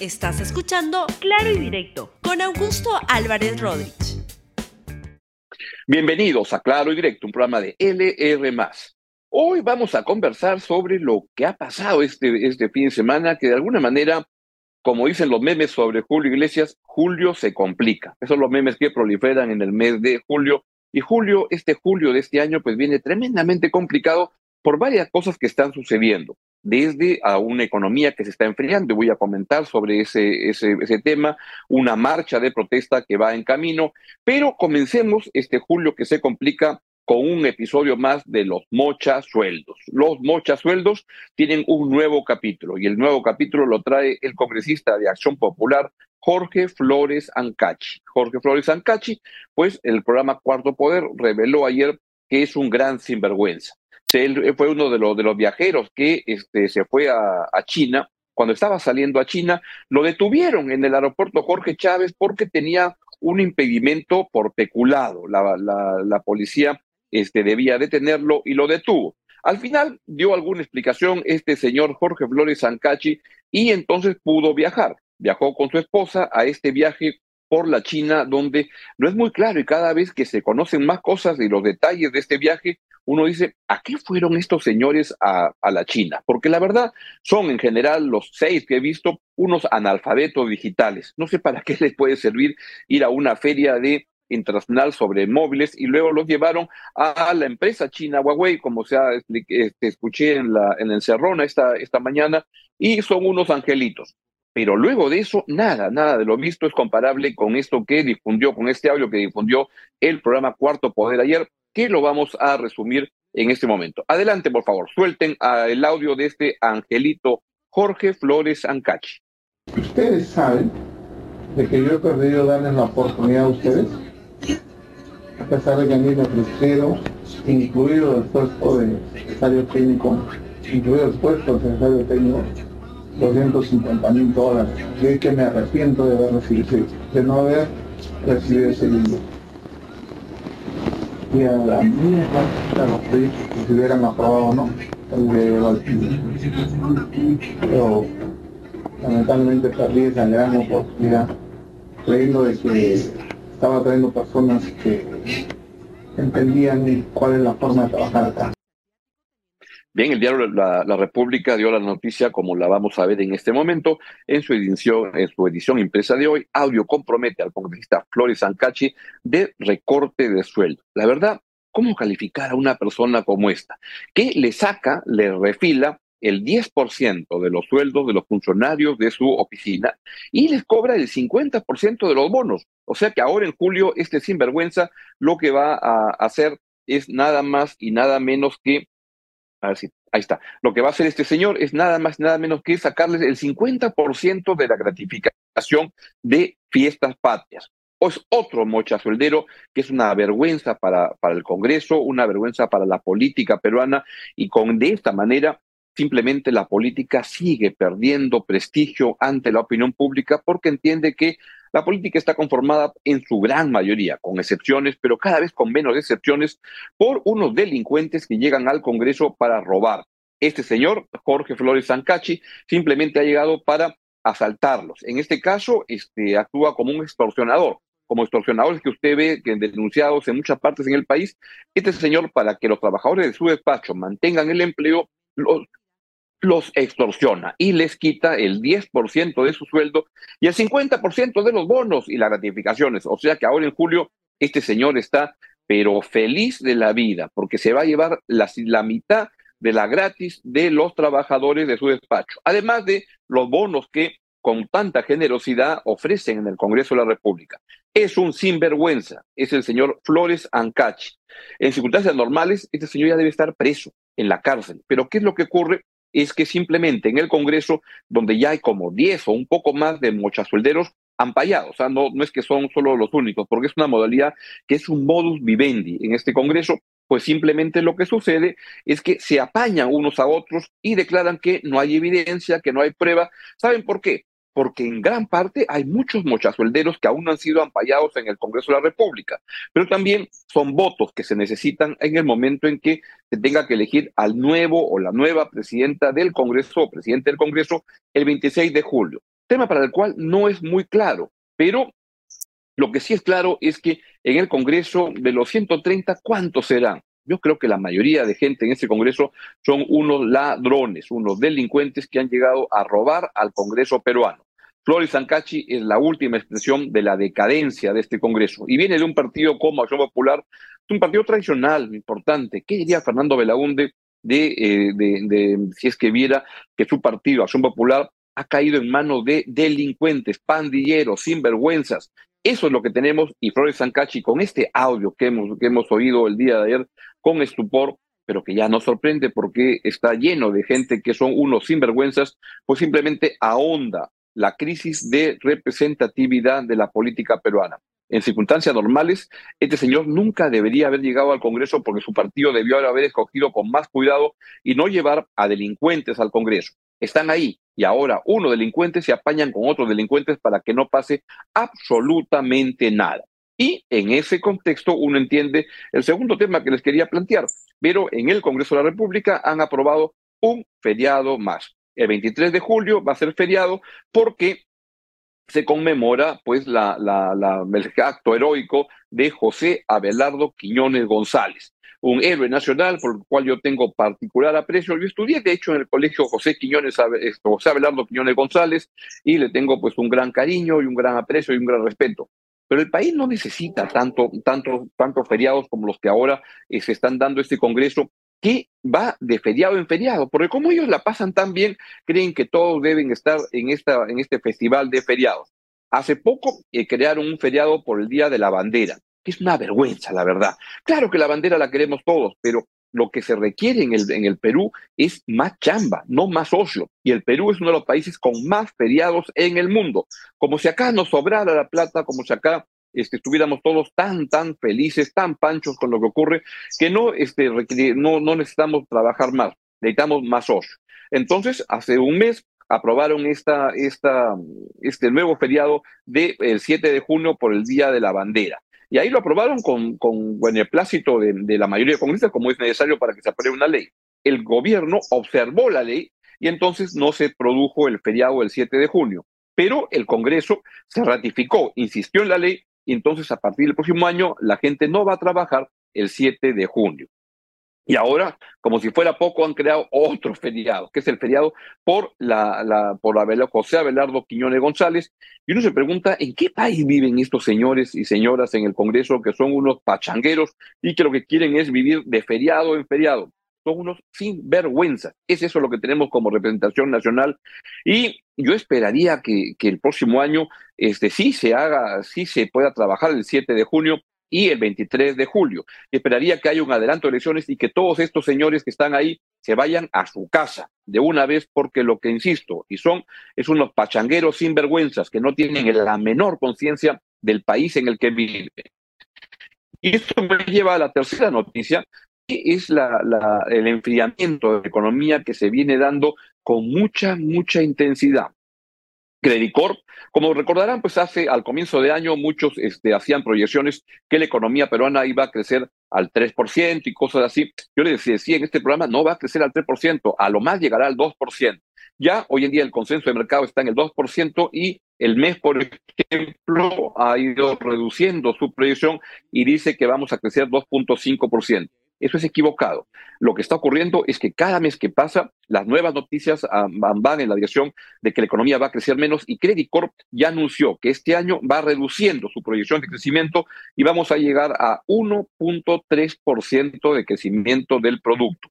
Estás escuchando Claro y Directo con Augusto Álvarez Rodríguez. Bienvenidos a Claro y Directo, un programa de LR. Hoy vamos a conversar sobre lo que ha pasado este, este fin de semana, que de alguna manera, como dicen los memes sobre Julio Iglesias, Julio se complica. Esos son los memes que proliferan en el mes de julio. Y julio, este julio de este año, pues viene tremendamente complicado por varias cosas que están sucediendo desde a una economía que se está enfriando. Voy a comentar sobre ese, ese, tema, una marcha de protesta que va en camino, pero comencemos este julio que se complica con un episodio más de los mocha sueldos. Los mocha sueldos tienen un nuevo capítulo y el nuevo capítulo lo trae el congresista de Acción Popular, Jorge Flores Ancachi. Jorge Flores Ancachi, pues el programa Cuarto Poder reveló ayer que es un gran sinvergüenza él fue uno de los, viajeros que este, se fue a, China. Cuando estaba saliendo a China, lo detuvieron en el aeropuerto Jorge Chávez porque tenía un impedimento por peculado. La, la, policía este, debía detenerlo y lo detuvo. Al final dio alguna explicación este señor Jorge Flores Sancachi y entonces pudo viajar. Viajó con su esposa a este viaje por la China, donde no es muy claro y cada vez que se conocen más cosas y los detalles de este viaje, uno dice, ¿a qué fueron estos señores a, la China? Porque la verdad son en general los seis que he visto unos analfabetos digitales. No sé para qué les puede servir ir a una feria de internacional sobre móviles y luego los llevaron a la empresa china Huawei, como se este, escuché en la en Encerrona esta, esta mañana, y son unos angelitos. Pero luego de eso, nada, nada de lo visto es comparable con esto que difundió, con este audio que difundió el programa Cuarto Poder ayer, que lo vamos a resumir en este momento. Adelante, por favor, suelten el audio de este angelito Jorge Flores Ancachi. Ustedes saben de que yo he perdido darles la oportunidad a ustedes, a pesar de que a mí me ofrecieron, incluido el puesto de secretario técnico, incluido el puesto de secretario técnico, 250 mil dólares. Yo es que me arrepiento de, haber recibido, de no haber recibido ese dinero y a la mía los proyectos que se hubieran aprobado o no, Pero lamentablemente perdí esa gran oportunidad, creyendo de que estaba trayendo personas que entendían cuál es la forma de trabajar acá. Bien, el diario la, República dio la noticia, como la vamos a ver en este momento, en su edición, en su edición impresa de hoy. Audio compromete al congresista Flores Ancachi de recorte de sueldo. La verdad, ¿cómo calificar a una persona como esta? Que le saca, le refila el 10% de los sueldos de los funcionarios de su oficina y les cobra el 50% de los bonos. O sea que ahora en julio este sinvergüenza lo que va a hacer es nada más y nada menos que a ver si, ahí está. Lo que va a hacer este señor es nada más, nada menos que sacarles el 50% de la gratificación de fiestas patrias. O es otro mochazueldero que es una vergüenza para, para el Congreso, una vergüenza para la política peruana, y con de esta manera simplemente la política sigue perdiendo prestigio ante la opinión pública porque entiende que la política está conformada en su gran mayoría, con excepciones, pero cada vez con menos excepciones, por unos delincuentes que llegan al Congreso para robar. Este señor, Jorge Flores Sancachi, simplemente ha llegado para asaltarlos. En este caso, este, actúa como un extorsionador como extorsionadores que usted ve que denunciados en muchas partes en el país, este señor, para que los trabajadores de su despacho mantengan el empleo, los, los extorsiona y les quita el 10% de su sueldo y el 50% de los bonos y las gratificaciones. O sea que ahora en julio este señor está pero feliz de la vida porque se va a llevar la, la mitad de la gratis de los trabajadores de su despacho, además de los bonos que con tanta generosidad ofrecen en el Congreso de la República. Es un sinvergüenza, es el señor Flores Ancachi. En circunstancias normales, este señor ya debe estar preso en la cárcel. Pero ¿qué es lo que ocurre? Es que simplemente en el Congreso, donde ya hay como 10 o un poco más de mochasuelderos ampallados, o sea, no, no es que son solo los únicos, porque es una modalidad que es un modus vivendi en este Congreso, pues simplemente lo que sucede es que se apañan unos a otros y declaran que no hay evidencia, que no hay prueba. ¿Saben por qué? Porque en gran parte hay muchos mochazuelderos que aún no han sido ampallados en el Congreso de la República, pero también son votos que se necesitan en el momento en que se tenga que elegir al nuevo o la nueva presidenta del Congreso o presidente del Congreso el 26 de julio. tema para el cual no es muy claro, pero lo que sí es claro es que en el Congreso de los 130, ¿cuántos serán? Yo creo que la mayoría de gente en ese Congreso son unos ladrones, unos delincuentes que han llegado a robar al Congreso peruano. Flores Sancachi es la última expresión de la decadencia de este Congreso y viene de un partido como Acción Popular, un partido tradicional, importante. ¿Qué diría Fernando Belaunde de, eh, de, si es que viera que su partido, Acción Popular, ha caído en manos de delincuentes, pandilleros, sinvergüenzas, eso es lo que tenemos y Flores Sancachi con este audio que hemos, que hemos oído el día de ayer con estupor, pero que ya nos sorprende porque está lleno de gente que son unos sinvergüenzas, pues simplemente ahonda la crisis de representatividad de la política peruana. En circunstancias normales, este señor nunca debería haber llegado al Congreso porque su partido debió haber escogido con más cuidado y no llevar a delincuentes al Congreso. Están ahí y ahora uno delincuente se apañan con otros delincuentes para que no pase absolutamente nada. Y en ese contexto uno entiende el segundo tema que les quería plantear, pero en el Congreso de la República han aprobado un feriado más. El 23 de julio va a ser feriado porque se conmemora pues la, el acto heroico de José Abelardo Quiñones González, un héroe nacional por el cual yo tengo particular aprecio. Yo estudié, de hecho, en el colegio José Quiñones, José Abelardo Quiñones González y le tengo pues un gran cariño y un gran aprecio y un gran respeto. Pero el país no necesita tanto, tanto, tantos feriados como los que ahora eh, se están dando este Congreso, que va de feriado en feriado, porque como ellos la pasan tan bien, creen que todos deben estar en, esta, en este festival de feriados. Hace poco eh, crearon un feriado por el Día de la Bandera, que es una vergüenza, la verdad. Claro que la bandera la queremos todos, pero lo que se requiere en el, en el Perú es más chamba, no más ocio. Y el Perú es uno de los países con más feriados en el mundo. Como si acá nos sobrara la plata, como si acá este, estuviéramos todos tan, tan felices, tan panchos con lo que ocurre, que no, este, no, no necesitamos trabajar más, necesitamos más ocio. Entonces, hace un mes aprobaron esta, esta, este nuevo feriado del de, 7 de junio por el Día de la Bandera. Y ahí lo aprobaron con, con beneplácito de, de la mayoría de congresistas, como es necesario para que se apruebe una ley. El gobierno observó la ley y entonces no se produjo el feriado del 7 de junio. Pero el Congreso se ratificó, insistió en la ley y entonces a partir del próximo año la gente no va a trabajar el 7 de junio. Y ahora, como si fuera poco, han creado otro feriado, que es el feriado por la, la José Abelardo Quiñones González. Y uno se pregunta, ¿en qué país viven estos señores y señoras en el Congreso que son unos pachangueros y que lo que quieren es vivir de feriado en feriado? son unos sinvergüenza. Es eso lo que tenemos como representación nacional. Y yo esperaría que, el próximo año este, sí se haga, sí se pueda trabajar el 7 de junio y el 23 de julio. Esperaría que haya un adelanto de elecciones y que todos estos señores que están ahí se vayan a su casa de una vez, porque lo que insisto, y son, es unos pachangueros sinvergüenzas que no tienen la menor conciencia del país en el que viven. Y esto me lleva a la tercera noticia, es la, la, el enfriamiento de la economía que se viene dando con mucha, mucha intensidad. Credicorp, como recordarán, pues hace al comienzo de año muchos este, hacían proyecciones que la economía peruana iba a crecer al 3% y cosas así. Yo les decía, en este programa no va a crecer al 3%, a lo más llegará al 2%. Ya hoy en día el consenso de mercado está en el 2% y el mes, por ejemplo, ha ido reduciendo su proyección y dice que vamos a crecer 2.5%. Eso es equivocado. Lo que está ocurriendo es que cada mes que pasa, las nuevas noticias ah, van en la dirección de que la economía va a crecer menos y Credit Corp ya anunció que este año va reduciendo su proyección de crecimiento y vamos a llegar a 1.3% de crecimiento del producto.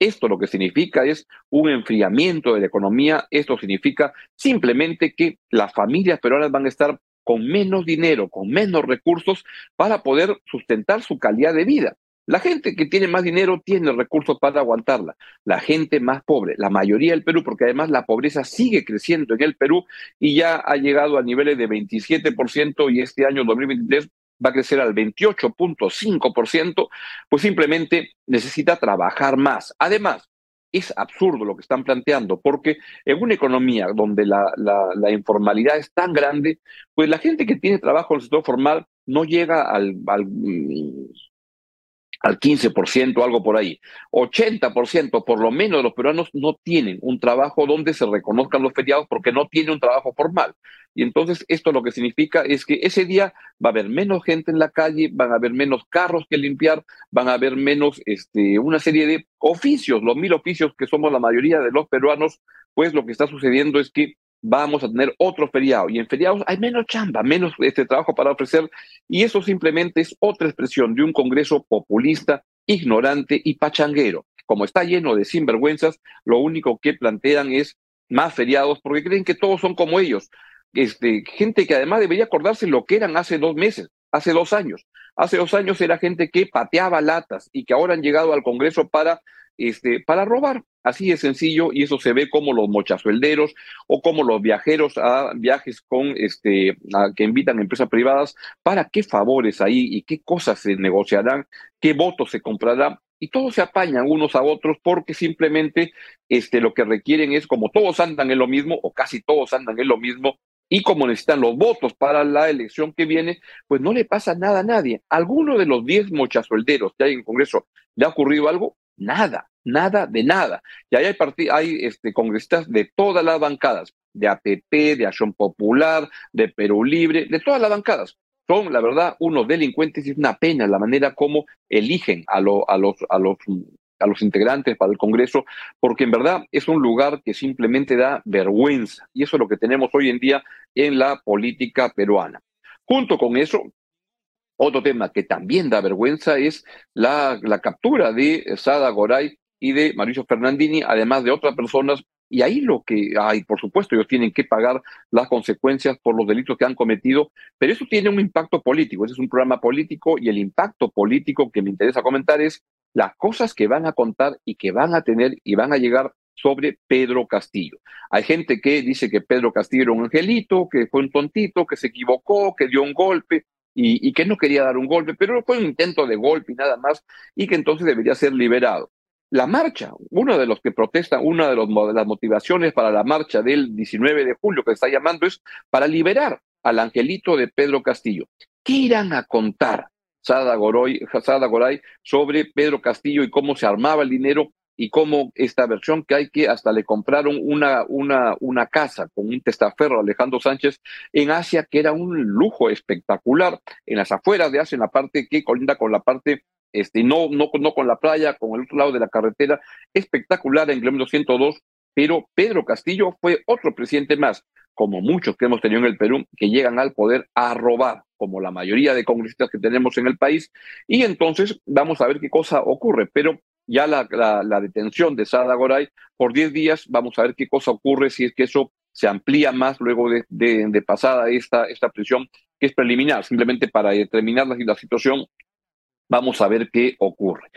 Esto lo que significa es un enfriamiento de la economía. Esto significa simplemente que las familias peruanas van a estar con menos dinero, con menos recursos para poder sustentar su calidad de vida. La gente que tiene más dinero tiene recursos para aguantarla. La gente más pobre, la mayoría del Perú, porque además la pobreza sigue creciendo en el Perú y ya ha llegado a niveles de 27% y este año 2023 va a crecer al 28.5%, pues simplemente necesita trabajar más. Además, es absurdo lo que están planteando, porque en una economía donde la, informalidad es tan grande, pues la gente que tiene trabajo en el sector formal no llega al, al al 15%, algo por ahí. 80% por lo menos de los peruanos no tienen un trabajo donde se reconozcan los feriados porque no tienen un trabajo formal. Y entonces esto lo que significa es que ese día va a haber menos gente en la calle, van a haber menos carros que limpiar, van a haber menos este, una serie de oficios, los mil oficios que somos la mayoría de los peruanos, pues lo que está sucediendo es que vamos a tener otro feriado. Y en feriados hay menos chamba, menos este trabajo para ofrecer. Y eso simplemente es otra expresión de un Congreso populista, ignorante y pachanguero. Como está lleno de sinvergüenzas, lo único que plantean es más feriados porque creen que todos son como ellos. Este, gente que además debería acordarse lo que eran hace dos meses, hace dos años. Hace dos años era gente que pateaba latas y que ahora han llegado al Congreso para este, para robar. Así de sencillo, y eso se ve como los mochasuelderos o como los viajeros a viajes con este, que invitan empresas privadas, para qué favores ahí y qué cosas se negociarán, qué votos se comprarán, y todos se apañan unos a otros porque simplemente este, lo que requieren es, como todos andan en lo mismo, o casi todos andan en lo mismo, y como necesitan los votos para la elección que viene, pues no le pasa nada a nadie. ¿Alguno de los 10 mochasuelderos que hay en el Congreso le ha ocurrido algo? Nada, nada de nada. Y ahí hay, hay este, congresistas de todas las bancadas, de APP, de Acción Popular, de Perú Libre, de todas las bancadas. Son, la verdad, unos delincuentes y es una pena la manera como eligen a, a, los, a, los, a los integrantes para el Congreso, porque en verdad es un lugar que simplemente da vergüenza. Y eso es lo que tenemos hoy en día en la política peruana. Junto con eso, otro tema que también da vergüenza es la, captura de Sada Goray y de Mauricio Fernandini, además de otras personas. Y ahí lo que hay, por supuesto, ellos tienen que pagar las consecuencias por los delitos que han cometido, pero eso tiene un impacto político. Ese es un programa político y el impacto político que me interesa comentar es las cosas que van a contar y que van a tener y van a llegar sobre Pedro Castillo. Hay gente que dice que Pedro Castillo era un angelito, que fue un tontito, que se equivocó, que dio un golpe y, que no quería dar un golpe, pero fue un intento de golpe y nada más, y que entonces debería ser liberado. La marcha, uno de los que protestan, una de, de las motivaciones para la marcha del 19 de julio que está llamando es para liberar al angelito de Pedro Castillo. ¿Qué irán a contar Sada Goray sobre Pedro Castillo y cómo se armaba el dinero y cómo esta versión que hay que hasta le compraron una, una, una casa con un testaferro Alejandro Sánchez en Asia, que era un lujo espectacular, en las afueras de Asia, en la parte que colinda con la parte, este, no, no, no con la playa, con el otro lado de la carretera, espectacular en kilómetro 102, pero Pedro Castillo fue otro presidente más, como muchos que hemos tenido en el Perú, que llegan al poder a robar, como la mayoría de congresistas que tenemos en el país, y entonces vamos a ver qué cosa ocurre, pero ya la, detención de Sada Goray por 10 días. Vamos a ver qué cosa ocurre si es que eso se amplía más luego de, de, pasada esta, esta prisión, que es preliminar, simplemente para determinar la, la situación. Vamos a ver qué ocurre.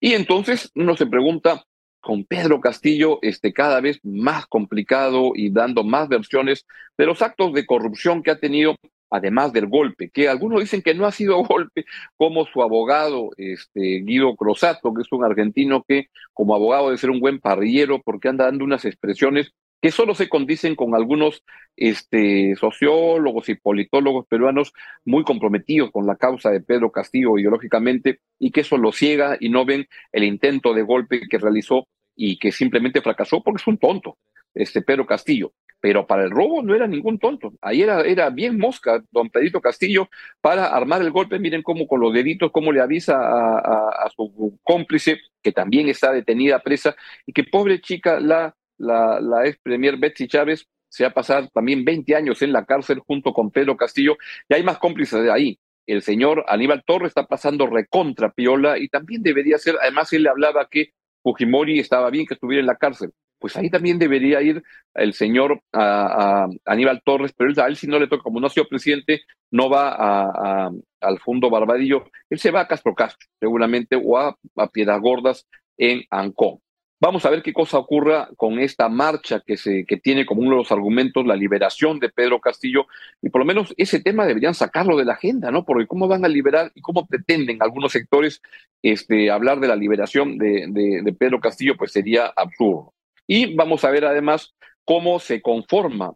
Y entonces uno se pregunta, con Pedro Castillo este, cada vez más complicado y dando más versiones de los actos de corrupción que ha tenido además del golpe, que algunos dicen que no ha sido golpe, como su abogado este, Guido Crosato, que es un argentino que como abogado debe ser un buen parrillero porque anda dando unas expresiones que solo se condicen con algunos este, sociólogos y politólogos peruanos muy comprometidos con la causa de Pedro Castillo ideológicamente y que eso lo ciega y no ven el intento de golpe que realizó y que simplemente fracasó porque es un tonto, este Pedro Castillo pero para el robo no era ningún tonto. Ahí era, era bien mosca don Pedrito Castillo para armar el golpe. Miren cómo con los deditos, cómo le avisa a, su cómplice, que también está detenida presa, y que pobre chica, la, la, la ex premier Betsy Chávez, se ha pasado también 20 años en la cárcel junto con Pedro Castillo, y hay más cómplices de ahí. El señor Aníbal Torres está pasando recontra piola y también debería ser, además él le hablaba que Fujimori estaba bien que estuviera en la cárcel pues ahí también debería ir el señor a, Aníbal Torres, pero a él si no le toca, como no ha sido presidente, no va a, al Fondo Barbadillo, él se va a Castro Castro, seguramente, o a, Piedras Gordas en Ancón. Vamos a ver qué cosa ocurra con esta marcha que, se, que tiene como uno de los argumentos la liberación de Pedro Castillo, y por lo menos ese tema deberían sacarlo de la agenda, ¿no? Porque cómo van a liberar y cómo pretenden algunos sectores este, hablar de la liberación de, de Pedro Castillo, pues sería absurdo. Y vamos a ver además cómo se conforma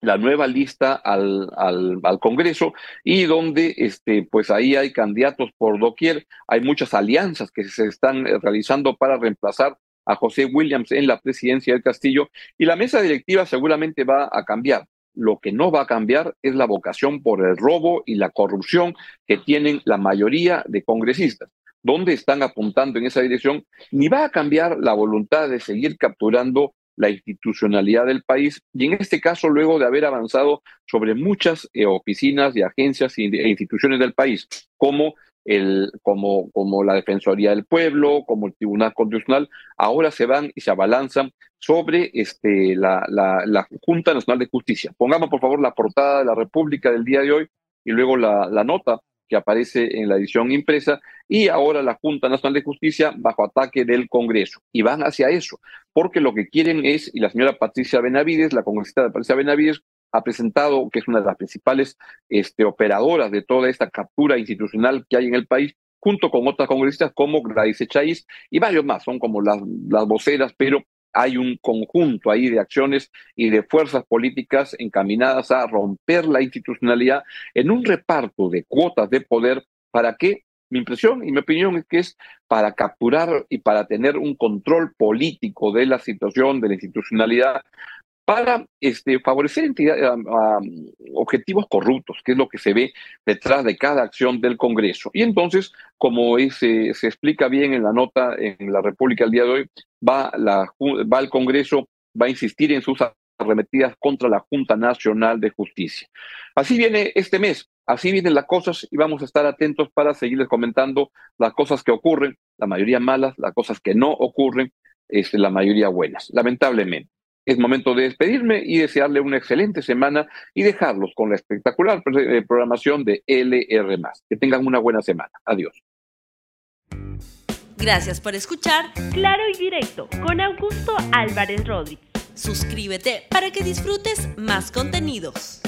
la nueva lista al, al, Congreso y donde este, pues ahí hay candidatos por doquier, hay muchas alianzas que se están eh, realizando para reemplazar a José Williams en la presidencia del Castillo y la mesa directiva seguramente va a cambiar. Lo que no va a cambiar es la vocación por el robo y la corrupción que tienen la mayoría de congresistas. ¿Dónde están apuntando en esa dirección? Ni va a cambiar la voluntad de seguir capturando la institucionalidad del país y en este caso luego de haber avanzado sobre muchas eh, oficinas y agencias e instituciones del país, como, el, como, como la Defensoría del Pueblo, como el Tribunal Constitucional, ahora se van y se abalanzan sobre este, la, la, la Junta Nacional de Justicia. Pongamos por favor la portada de la República del día de hoy y luego la, la nota que aparece en la edición impresa, y ahora la Junta Nacional de Justicia bajo ataque del Congreso. Y van hacia eso, porque lo que quieren es, y la señora Patricia Benavides, la congresista Patricia Benavides, ha presentado, que es una de las principales este, operadoras de toda esta captura institucional que hay en el país, junto con otras congresistas como Gladys Echaíz y varios más, son como las, las voceras, pero hay un conjunto ahí de acciones y de fuerzas políticas encaminadas a romper la institucionalidad en un reparto de cuotas de poder. Para que, mi impresión y mi opinión es que es para capturar y para tener un control político de la situación, de la institucionalidad, para este, favorecer objetivos corruptos, que es lo que se ve detrás de cada acción del Congreso. Y entonces, como se explica bien en la nota en la República el día de hoy, va, la, va el Congreso, va a insistir en sus arremetidas contra la Junta Nacional de Justicia. Así viene este mes, así vienen las cosas y vamos a estar atentos para seguirles comentando las cosas que ocurren, la mayoría malas, las cosas que no ocurren, es la mayoría buenas, lamentablemente. Es momento de despedirme y desearle una excelente semana y dejarlos con la espectacular eh, programación de LR. Que tengan una buena semana. Adiós. Gracias por escuchar Claro y Directo con Augusto Álvarez Rodríguez. Suscríbete para que disfrutes más contenidos.